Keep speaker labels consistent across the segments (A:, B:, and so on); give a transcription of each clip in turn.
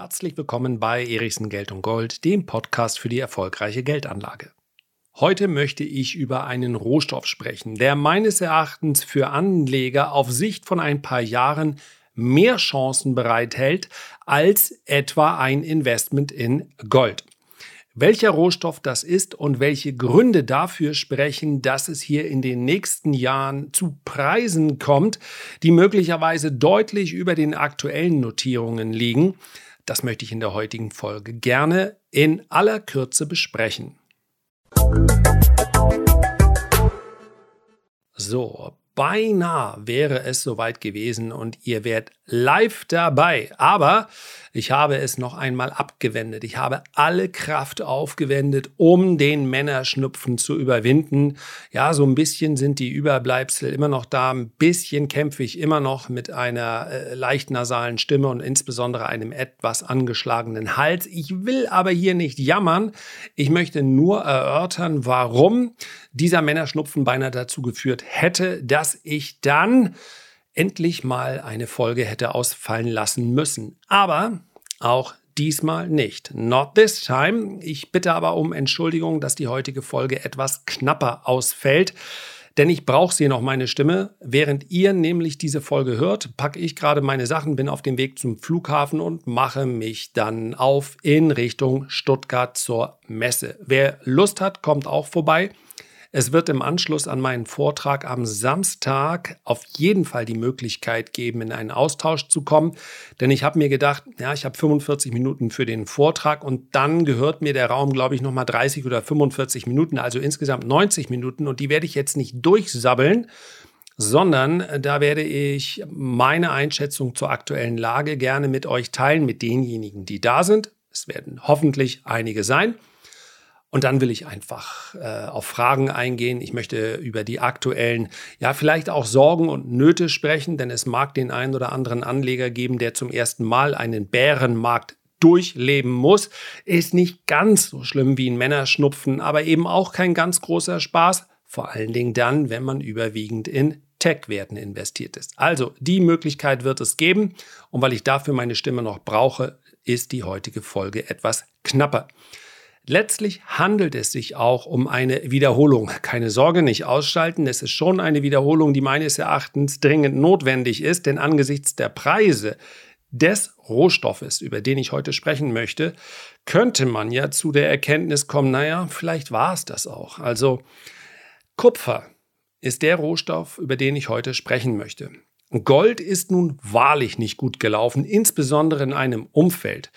A: Herzlich willkommen bei Erichsen Geld und Gold, dem Podcast für die erfolgreiche Geldanlage. Heute möchte ich über einen Rohstoff sprechen, der meines Erachtens für Anleger auf Sicht von ein paar Jahren mehr Chancen bereithält als etwa ein Investment in Gold. Welcher Rohstoff das ist und welche Gründe dafür sprechen, dass es hier in den nächsten Jahren zu Preisen kommt, die möglicherweise deutlich über den aktuellen Notierungen liegen, das möchte ich in der heutigen Folge gerne in aller Kürze besprechen. So, beinahe wäre es soweit gewesen und ihr wärt live dabei. Aber ich habe es noch einmal abgewendet. Ich habe alle Kraft aufgewendet, um den Männerschnupfen zu überwinden. Ja, so ein bisschen sind die Überbleibsel immer noch da. Ein bisschen kämpfe ich immer noch mit einer äh, leicht nasalen Stimme und insbesondere einem etwas angeschlagenen Hals. Ich will aber hier nicht jammern. Ich möchte nur erörtern, warum dieser Männerschnupfen beinahe dazu geführt hätte, dass ich dann endlich mal eine Folge hätte ausfallen lassen müssen. Aber auch diesmal nicht. Not this time. Ich bitte aber um Entschuldigung, dass die heutige Folge etwas knapper ausfällt. Denn ich brauche sie noch meine Stimme. Während ihr nämlich diese Folge hört, packe ich gerade meine Sachen, bin auf dem Weg zum Flughafen und mache mich dann auf in Richtung Stuttgart zur Messe. Wer Lust hat, kommt auch vorbei. Es wird im Anschluss an meinen Vortrag am Samstag auf jeden Fall die Möglichkeit geben, in einen Austausch zu kommen. Denn ich habe mir gedacht, ja, ich habe 45 Minuten für den Vortrag und dann gehört mir der Raum, glaube ich, nochmal 30 oder 45 Minuten, also insgesamt 90 Minuten. Und die werde ich jetzt nicht durchsabbeln, sondern da werde ich meine Einschätzung zur aktuellen Lage gerne mit euch teilen, mit denjenigen, die da sind. Es werden hoffentlich einige sein. Und dann will ich einfach äh, auf Fragen eingehen. Ich möchte über die aktuellen, ja, vielleicht auch Sorgen und Nöte sprechen, denn es mag den einen oder anderen Anleger geben, der zum ersten Mal einen Bärenmarkt durchleben muss. Ist nicht ganz so schlimm wie ein Männerschnupfen, aber eben auch kein ganz großer Spaß. Vor allen Dingen dann, wenn man überwiegend in Tech-Werten investiert ist. Also die Möglichkeit wird es geben. Und weil ich dafür meine Stimme noch brauche, ist die heutige Folge etwas knapper. Letztlich handelt es sich auch um eine Wiederholung. Keine Sorge, nicht ausschalten. Es ist schon eine Wiederholung, die meines Erachtens dringend notwendig ist, denn angesichts der Preise des Rohstoffes, über den ich heute sprechen möchte, könnte man ja zu der Erkenntnis kommen, naja, vielleicht war es das auch. Also Kupfer ist der Rohstoff, über den ich heute sprechen möchte. Gold ist nun wahrlich nicht gut gelaufen, insbesondere in einem Umfeld,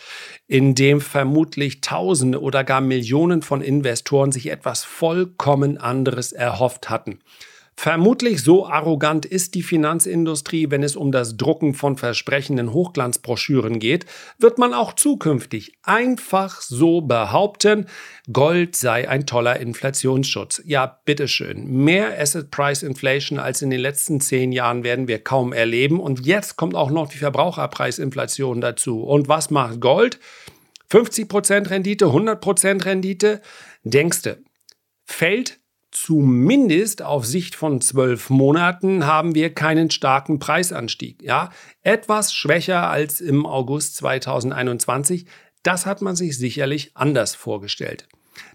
A: in dem vermutlich Tausende oder gar Millionen von Investoren sich etwas vollkommen anderes erhofft hatten. Vermutlich so arrogant ist die Finanzindustrie, wenn es um das Drucken von versprechenden Hochglanzbroschüren geht, wird man auch zukünftig einfach so behaupten, Gold sei ein toller Inflationsschutz. Ja, bitteschön. Mehr Asset Price Inflation als in den letzten zehn Jahren werden wir kaum erleben. Und jetzt kommt auch noch die Verbraucherpreisinflation dazu. Und was macht Gold? 50% Rendite, 100% Rendite? Denkste, fällt zumindest auf Sicht von zwölf Monaten haben wir keinen starken Preisanstieg. Ja, etwas schwächer als im August 2021. Das hat man sich sicherlich anders vorgestellt.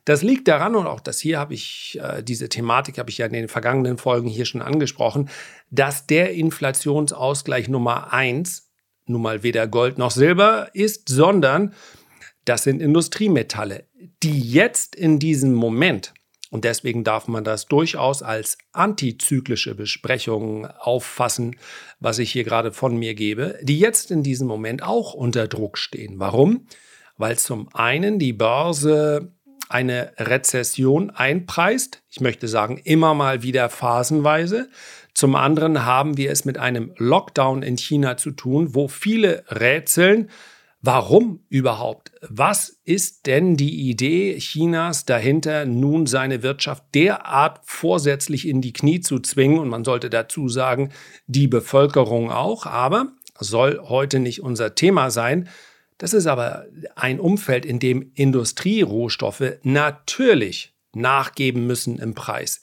A: Das liegt daran, und auch das hier habe ich, äh, diese Thematik habe ich ja in den vergangenen Folgen hier schon angesprochen, dass der Inflationsausgleich Nummer eins nun mal weder Gold noch Silber ist, sondern das sind Industriemetalle, die jetzt in diesem Moment und deswegen darf man das durchaus als antizyklische Besprechung auffassen, was ich hier gerade von mir gebe, die jetzt in diesem Moment auch unter Druck stehen. Warum? Weil zum einen die Börse eine Rezession einpreist, ich möchte sagen immer mal wieder phasenweise. Zum anderen haben wir es mit einem Lockdown in China zu tun, wo viele rätseln, Warum überhaupt? Was ist denn die Idee Chinas dahinter, nun seine Wirtschaft derart vorsätzlich in die Knie zu zwingen? Und man sollte dazu sagen, die Bevölkerung auch, aber soll heute nicht unser Thema sein. Das ist aber ein Umfeld, in dem Industrierohstoffe natürlich nachgeben müssen im Preis.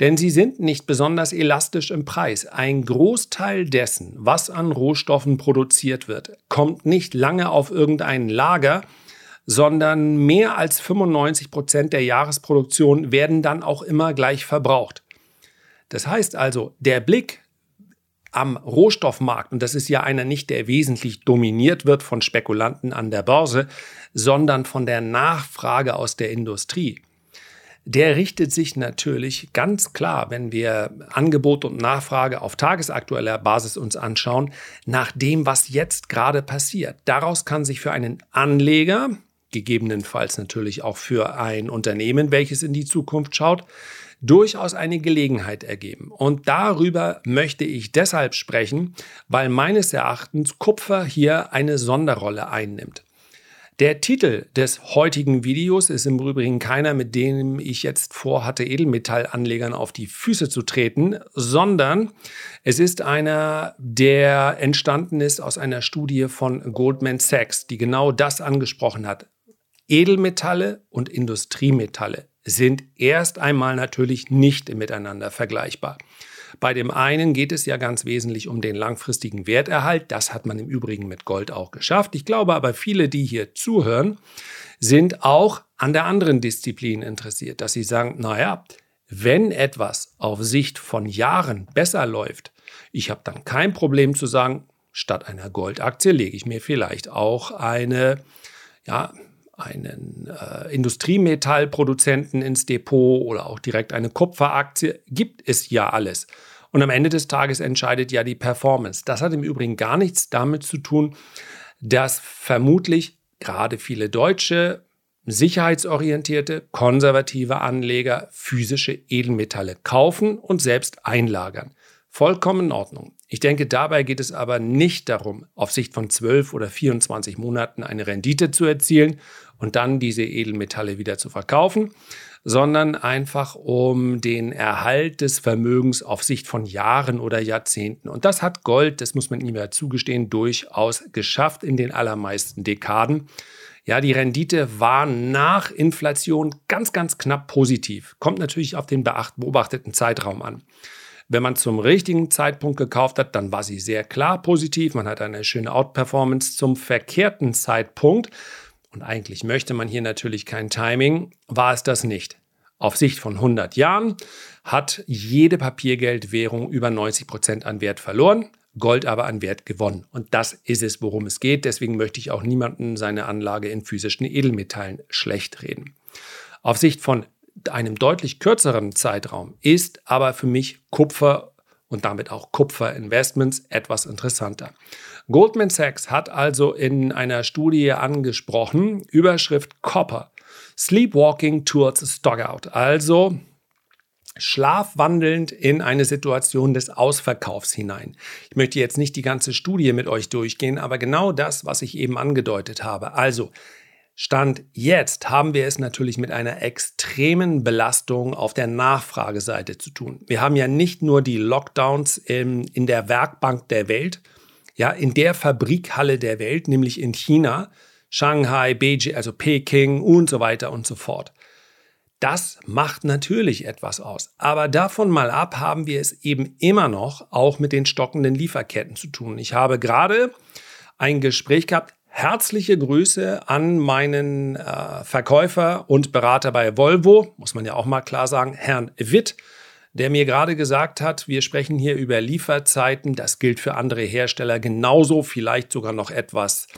A: Denn sie sind nicht besonders elastisch im Preis. Ein Großteil dessen, was an Rohstoffen produziert wird, kommt nicht lange auf irgendein Lager, sondern mehr als 95 Prozent der Jahresproduktion werden dann auch immer gleich verbraucht. Das heißt also, der Blick am Rohstoffmarkt, und das ist ja einer nicht, der wesentlich dominiert wird von Spekulanten an der Börse, sondern von der Nachfrage aus der Industrie, der richtet sich natürlich ganz klar, wenn wir Angebot und Nachfrage auf tagesaktueller Basis uns anschauen, nach dem, was jetzt gerade passiert. Daraus kann sich für einen Anleger, gegebenenfalls natürlich auch für ein Unternehmen, welches in die Zukunft schaut, durchaus eine Gelegenheit ergeben. Und darüber möchte ich deshalb sprechen, weil meines Erachtens Kupfer hier eine Sonderrolle einnimmt. Der Titel des heutigen Videos ist im Übrigen keiner, mit dem ich jetzt vorhatte, Edelmetallanlegern auf die Füße zu treten, sondern es ist einer, der entstanden ist aus einer Studie von Goldman Sachs, die genau das angesprochen hat. Edelmetalle und Industriemetalle sind erst einmal natürlich nicht miteinander vergleichbar. Bei dem einen geht es ja ganz wesentlich um den langfristigen Werterhalt. Das hat man im Übrigen mit Gold auch geschafft. Ich glaube aber, viele, die hier zuhören, sind auch an der anderen Disziplin interessiert, dass sie sagen, naja, wenn etwas auf Sicht von Jahren besser läuft, ich habe dann kein Problem zu sagen, statt einer Goldaktie lege ich mir vielleicht auch eine, ja, einen äh, Industriemetallproduzenten ins Depot oder auch direkt eine Kupferaktie. Gibt es ja alles. Und am Ende des Tages entscheidet ja die Performance. Das hat im Übrigen gar nichts damit zu tun, dass vermutlich gerade viele deutsche, sicherheitsorientierte, konservative Anleger physische Edelmetalle kaufen und selbst einlagern. Vollkommen in Ordnung. Ich denke, dabei geht es aber nicht darum, auf Sicht von 12 oder 24 Monaten eine Rendite zu erzielen und dann diese Edelmetalle wieder zu verkaufen, sondern einfach um den Erhalt des Vermögens auf Sicht von Jahren oder Jahrzehnten. Und das hat Gold, das muss man ihm ja zugestehen, durchaus geschafft in den allermeisten Dekaden. Ja, die Rendite war nach Inflation ganz, ganz knapp positiv. Kommt natürlich auf den beobachteten Zeitraum an. Wenn man zum richtigen Zeitpunkt gekauft hat, dann war sie sehr klar positiv. Man hat eine schöne Outperformance zum verkehrten Zeitpunkt und eigentlich möchte man hier natürlich kein Timing, war es das nicht. Auf Sicht von 100 Jahren hat jede Papiergeldwährung über 90 Prozent an Wert verloren, Gold aber an Wert gewonnen. Und das ist es, worum es geht. Deswegen möchte ich auch niemanden seine Anlage in physischen Edelmetallen schlecht reden. Auf Sicht von einem deutlich kürzeren Zeitraum ist aber für mich Kupfer und damit auch Kupferinvestments etwas interessanter. Goldman Sachs hat also in einer Studie angesprochen, Überschrift Copper, Sleepwalking towards Stockout, also schlafwandelnd in eine Situation des Ausverkaufs hinein. Ich möchte jetzt nicht die ganze Studie mit euch durchgehen, aber genau das, was ich eben angedeutet habe. Also Stand jetzt haben wir es natürlich mit einer extremen Belastung auf der Nachfrageseite zu tun. Wir haben ja nicht nur die Lockdowns in, in der Werkbank der Welt, ja, in der Fabrikhalle der Welt, nämlich in China, Shanghai, Beijing, also Peking und so weiter und so fort. Das macht natürlich etwas aus. Aber davon mal ab haben wir es eben immer noch auch mit den stockenden Lieferketten zu tun. Ich habe gerade ein Gespräch gehabt, Herzliche Grüße an meinen äh, Verkäufer und Berater bei Volvo, muss man ja auch mal klar sagen, Herrn Witt, der mir gerade gesagt hat, wir sprechen hier über Lieferzeiten. Das gilt für andere Hersteller genauso, vielleicht sogar noch etwas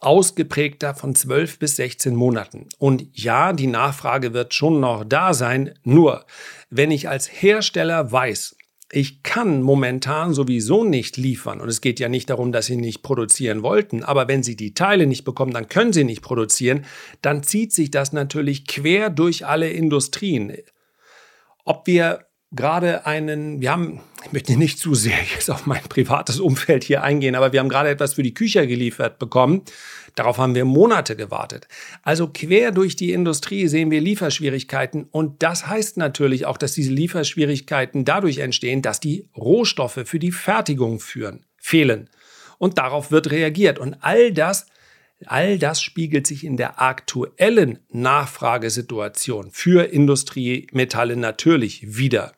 A: ausgeprägter von 12 bis 16 Monaten. Und ja, die Nachfrage wird schon noch da sein. Nur, wenn ich als Hersteller weiß, ich kann momentan sowieso nicht liefern. Und es geht ja nicht darum, dass sie nicht produzieren wollten. Aber wenn sie die Teile nicht bekommen, dann können sie nicht produzieren. Dann zieht sich das natürlich quer durch alle Industrien. Ob wir gerade einen, wir haben, ich möchte nicht zu sehr jetzt auf mein privates Umfeld hier eingehen, aber wir haben gerade etwas für die Küche geliefert bekommen. Darauf haben wir Monate gewartet. Also quer durch die Industrie sehen wir Lieferschwierigkeiten und das heißt natürlich auch, dass diese Lieferschwierigkeiten dadurch entstehen, dass die Rohstoffe für die Fertigung führen, fehlen. Und darauf wird reagiert und all das All das spiegelt sich in der aktuellen Nachfragesituation für Industriemetalle natürlich wieder.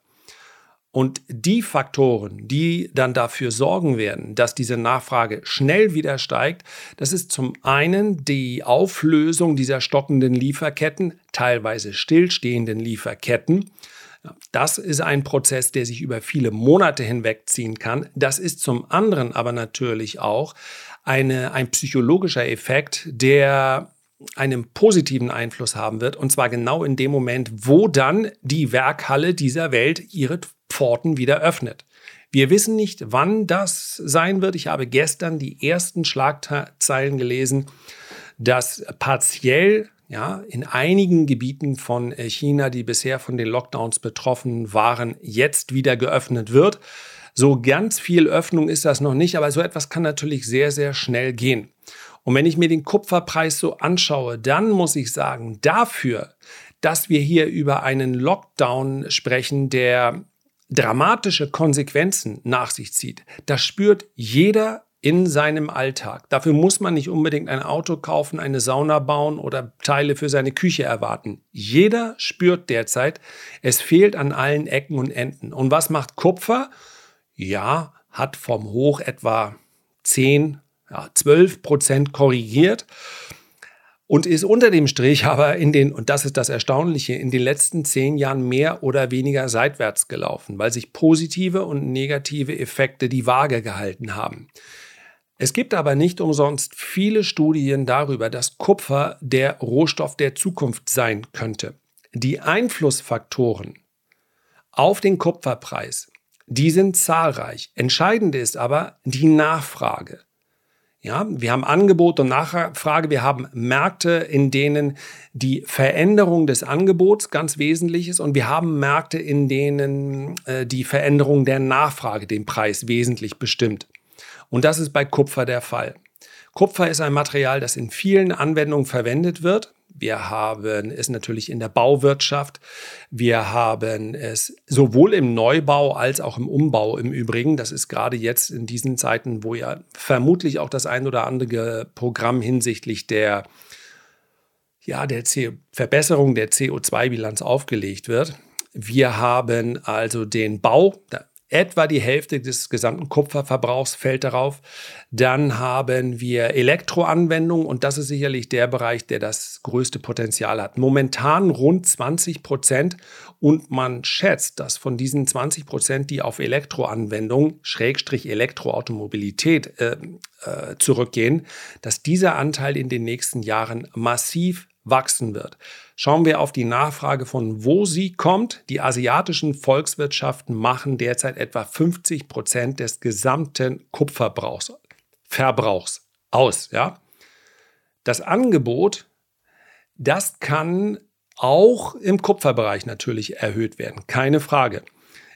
A: Und die Faktoren, die dann dafür sorgen werden, dass diese Nachfrage schnell wieder steigt, das ist zum einen die Auflösung dieser stockenden Lieferketten, teilweise stillstehenden Lieferketten. Das ist ein Prozess, der sich über viele Monate hinwegziehen kann. Das ist zum anderen aber natürlich auch eine, ein psychologischer Effekt, der einen positiven Einfluss haben wird. Und zwar genau in dem Moment, wo dann die Werkhalle dieser Welt ihre Pforten wieder öffnet. Wir wissen nicht, wann das sein wird. Ich habe gestern die ersten Schlagzeilen gelesen, dass partiell ja, in einigen Gebieten von China, die bisher von den Lockdowns betroffen waren, jetzt wieder geöffnet wird. So ganz viel Öffnung ist das noch nicht, aber so etwas kann natürlich sehr, sehr schnell gehen. Und wenn ich mir den Kupferpreis so anschaue, dann muss ich sagen, dafür, dass wir hier über einen Lockdown sprechen, der dramatische Konsequenzen nach sich zieht, das spürt jeder in seinem Alltag. Dafür muss man nicht unbedingt ein Auto kaufen, eine Sauna bauen oder Teile für seine Küche erwarten. Jeder spürt derzeit, es fehlt an allen Ecken und Enden. Und was macht Kupfer? Ja, hat vom Hoch etwa 10, ja, 12 Prozent korrigiert und ist unter dem Strich aber in den, und das ist das Erstaunliche, in den letzten zehn Jahren mehr oder weniger seitwärts gelaufen, weil sich positive und negative Effekte die Waage gehalten haben. Es gibt aber nicht umsonst viele Studien darüber, dass Kupfer der Rohstoff der Zukunft sein könnte. Die Einflussfaktoren auf den Kupferpreis, die sind zahlreich. Entscheidend ist aber die Nachfrage. Ja, wir haben Angebot und Nachfrage. Wir haben Märkte, in denen die Veränderung des Angebots ganz wesentlich ist. Und wir haben Märkte, in denen äh, die Veränderung der Nachfrage den Preis wesentlich bestimmt. Und das ist bei Kupfer der Fall. Kupfer ist ein Material, das in vielen Anwendungen verwendet wird. Wir haben es natürlich in der Bauwirtschaft. Wir haben es sowohl im Neubau als auch im Umbau im Übrigen. Das ist gerade jetzt in diesen Zeiten, wo ja vermutlich auch das ein oder andere Programm hinsichtlich der, ja, der Verbesserung der CO2-Bilanz aufgelegt wird. Wir haben also den Bau, Etwa die Hälfte des gesamten Kupferverbrauchs fällt darauf. Dann haben wir Elektroanwendungen und das ist sicherlich der Bereich, der das größte Potenzial hat. Momentan rund 20 Prozent und man schätzt, dass von diesen 20 Prozent, die auf Elektroanwendungen, Schrägstrich Elektroautomobilität äh, äh, zurückgehen, dass dieser Anteil in den nächsten Jahren massiv wachsen wird. Schauen wir auf die Nachfrage von wo sie kommt. Die asiatischen Volkswirtschaften machen derzeit etwa 50 Prozent des gesamten Kupferbrauchs, Verbrauchs aus. Ja? Das Angebot, das kann auch im Kupferbereich natürlich erhöht werden, keine Frage.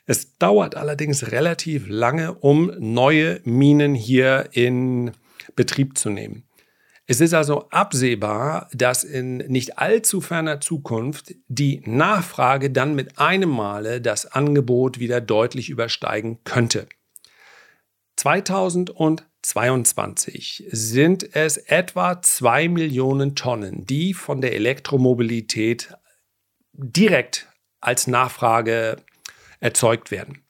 A: Es dauert allerdings relativ lange, um neue Minen hier in Betrieb zu nehmen. Es ist also absehbar, dass in nicht allzu ferner Zukunft die Nachfrage dann mit einem Male das Angebot wieder deutlich übersteigen könnte. 2022 sind es etwa 2 Millionen Tonnen, die von der Elektromobilität direkt als Nachfrage erzeugt werden.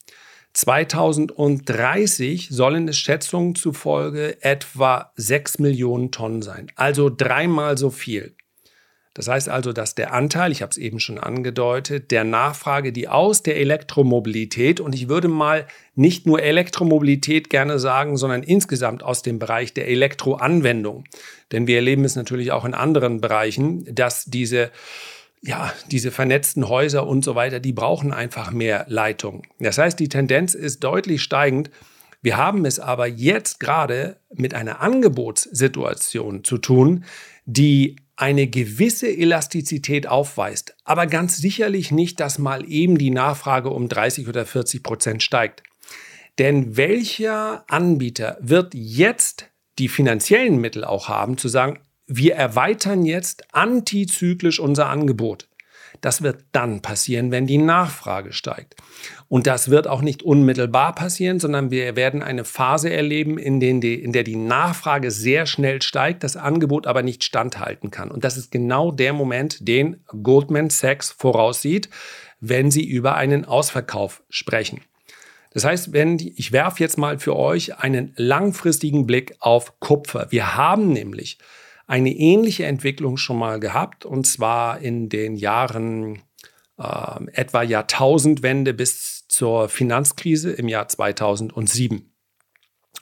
A: 2030 sollen es Schätzungen zufolge etwa 6 Millionen Tonnen sein, also dreimal so viel. Das heißt also, dass der Anteil, ich habe es eben schon angedeutet, der Nachfrage, die aus der Elektromobilität, und ich würde mal nicht nur Elektromobilität gerne sagen, sondern insgesamt aus dem Bereich der Elektroanwendung, denn wir erleben es natürlich auch in anderen Bereichen, dass diese ja, diese vernetzten Häuser und so weiter, die brauchen einfach mehr Leitung. Das heißt, die Tendenz ist deutlich steigend. Wir haben es aber jetzt gerade mit einer Angebotssituation zu tun, die eine gewisse Elastizität aufweist, aber ganz sicherlich nicht, dass mal eben die Nachfrage um 30 oder 40 Prozent steigt. Denn welcher Anbieter wird jetzt die finanziellen Mittel auch haben, zu sagen, wir erweitern jetzt antizyklisch unser Angebot. Das wird dann passieren, wenn die Nachfrage steigt. Und das wird auch nicht unmittelbar passieren, sondern wir werden eine Phase erleben, in, die, in der die Nachfrage sehr schnell steigt, das Angebot aber nicht standhalten kann. Und das ist genau der Moment, den Goldman Sachs voraussieht, wenn sie über einen Ausverkauf sprechen. Das heißt, wenn die, ich werfe jetzt mal für euch einen langfristigen Blick auf Kupfer. Wir haben nämlich eine ähnliche Entwicklung schon mal gehabt und zwar in den Jahren äh, etwa Jahrtausendwende bis zur Finanzkrise im Jahr 2007.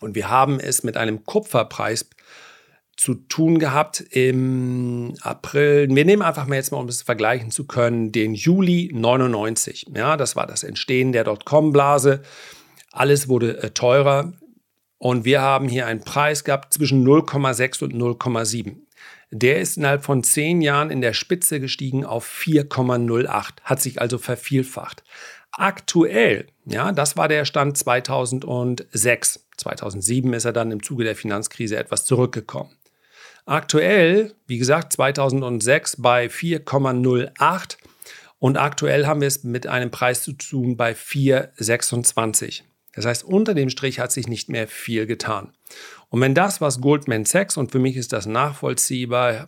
A: Und wir haben es mit einem Kupferpreis zu tun gehabt im April. Wir nehmen einfach mal jetzt mal, um es vergleichen zu können, den Juli 99. Ja, das war das Entstehen der Dotcom-Blase. Alles wurde äh, teurer und wir haben hier einen Preis gehabt zwischen 0,6 und 0,7. Der ist innerhalb von zehn Jahren in der Spitze gestiegen auf 4,08, hat sich also vervielfacht. Aktuell, ja, das war der Stand 2006. 2007 ist er dann im Zuge der Finanzkrise etwas zurückgekommen. Aktuell, wie gesagt, 2006 bei 4,08 und aktuell haben wir es mit einem Preis zu tun bei 4,26. Das heißt, unter dem Strich hat sich nicht mehr viel getan. Und wenn das, was Goldman Sachs, und für mich ist das nachvollziehbar,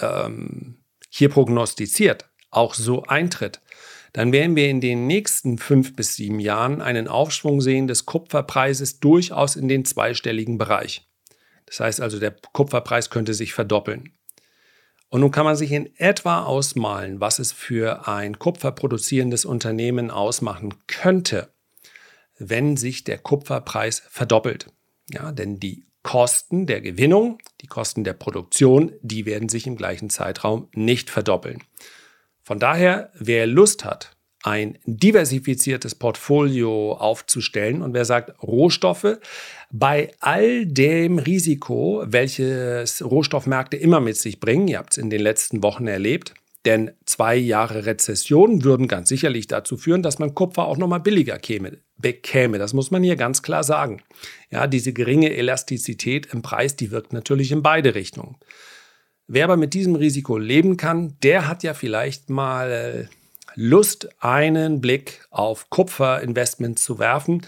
A: ähm, hier prognostiziert, auch so eintritt, dann werden wir in den nächsten fünf bis sieben Jahren einen Aufschwung sehen des Kupferpreises durchaus in den zweistelligen Bereich. Das heißt also, der Kupferpreis könnte sich verdoppeln. Und nun kann man sich in etwa ausmalen, was es für ein kupferproduzierendes Unternehmen ausmachen könnte, wenn sich der Kupferpreis verdoppelt. Ja, denn die Kosten der Gewinnung, die Kosten der Produktion, die werden sich im gleichen Zeitraum nicht verdoppeln. Von daher, wer Lust hat, ein diversifiziertes Portfolio aufzustellen. Und wer sagt Rohstoffe, bei all dem Risiko, welches Rohstoffmärkte immer mit sich bringen, ihr habt es in den letzten Wochen erlebt, denn zwei Jahre Rezession würden ganz sicherlich dazu führen, dass man Kupfer auch nochmal billiger käme, bekäme. Das muss man hier ganz klar sagen. Ja, diese geringe Elastizität im Preis, die wirkt natürlich in beide Richtungen. Wer aber mit diesem Risiko leben kann, der hat ja vielleicht mal Lust, einen Blick auf Kupferinvestments zu werfen.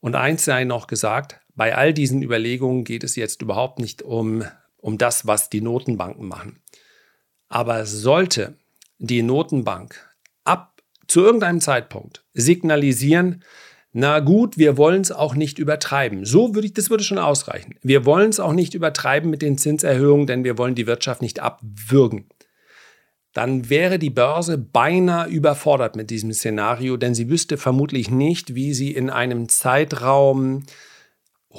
A: Und eins sei noch gesagt, bei all diesen Überlegungen geht es jetzt überhaupt nicht um, um das, was die Notenbanken machen. Aber sollte die Notenbank ab zu irgendeinem Zeitpunkt signalisieren, na gut, wir wollen es auch nicht übertreiben. So würde ich, das würde schon ausreichen. Wir wollen es auch nicht übertreiben mit den Zinserhöhungen, denn wir wollen die Wirtschaft nicht abwürgen dann wäre die Börse beinahe überfordert mit diesem Szenario, denn sie wüsste vermutlich nicht, wie sie in einem Zeitraum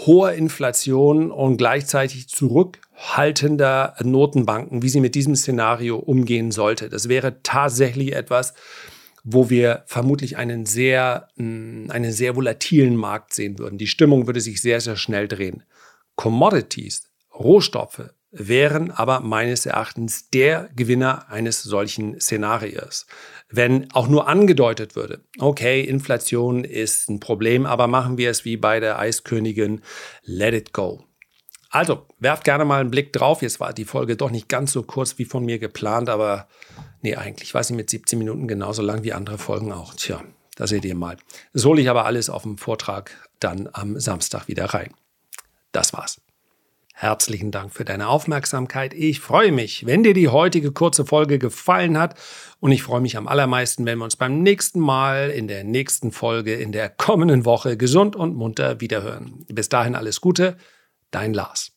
A: hoher Inflation und gleichzeitig zurückhaltender Notenbanken, wie sie mit diesem Szenario umgehen sollte. Das wäre tatsächlich etwas, wo wir vermutlich einen sehr, mm, einen sehr volatilen Markt sehen würden. Die Stimmung würde sich sehr, sehr schnell drehen. Commodities, Rohstoffe, wären aber meines Erachtens der Gewinner eines solchen Szenarios. Wenn auch nur angedeutet würde, okay, Inflation ist ein Problem, aber machen wir es wie bei der Eiskönigin, let it go. Also, werft gerne mal einen Blick drauf. Jetzt war die Folge doch nicht ganz so kurz wie von mir geplant, aber nee, eigentlich war sie mit 17 Minuten genauso lang wie andere Folgen auch. Tja, da seht ihr mal. Das hole ich aber alles auf dem Vortrag dann am Samstag wieder rein. Das war's. Herzlichen Dank für deine Aufmerksamkeit. Ich freue mich, wenn dir die heutige kurze Folge gefallen hat. Und ich freue mich am allermeisten, wenn wir uns beim nächsten Mal in der nächsten Folge in der kommenden Woche gesund und munter wiederhören. Bis dahin alles Gute, dein Lars.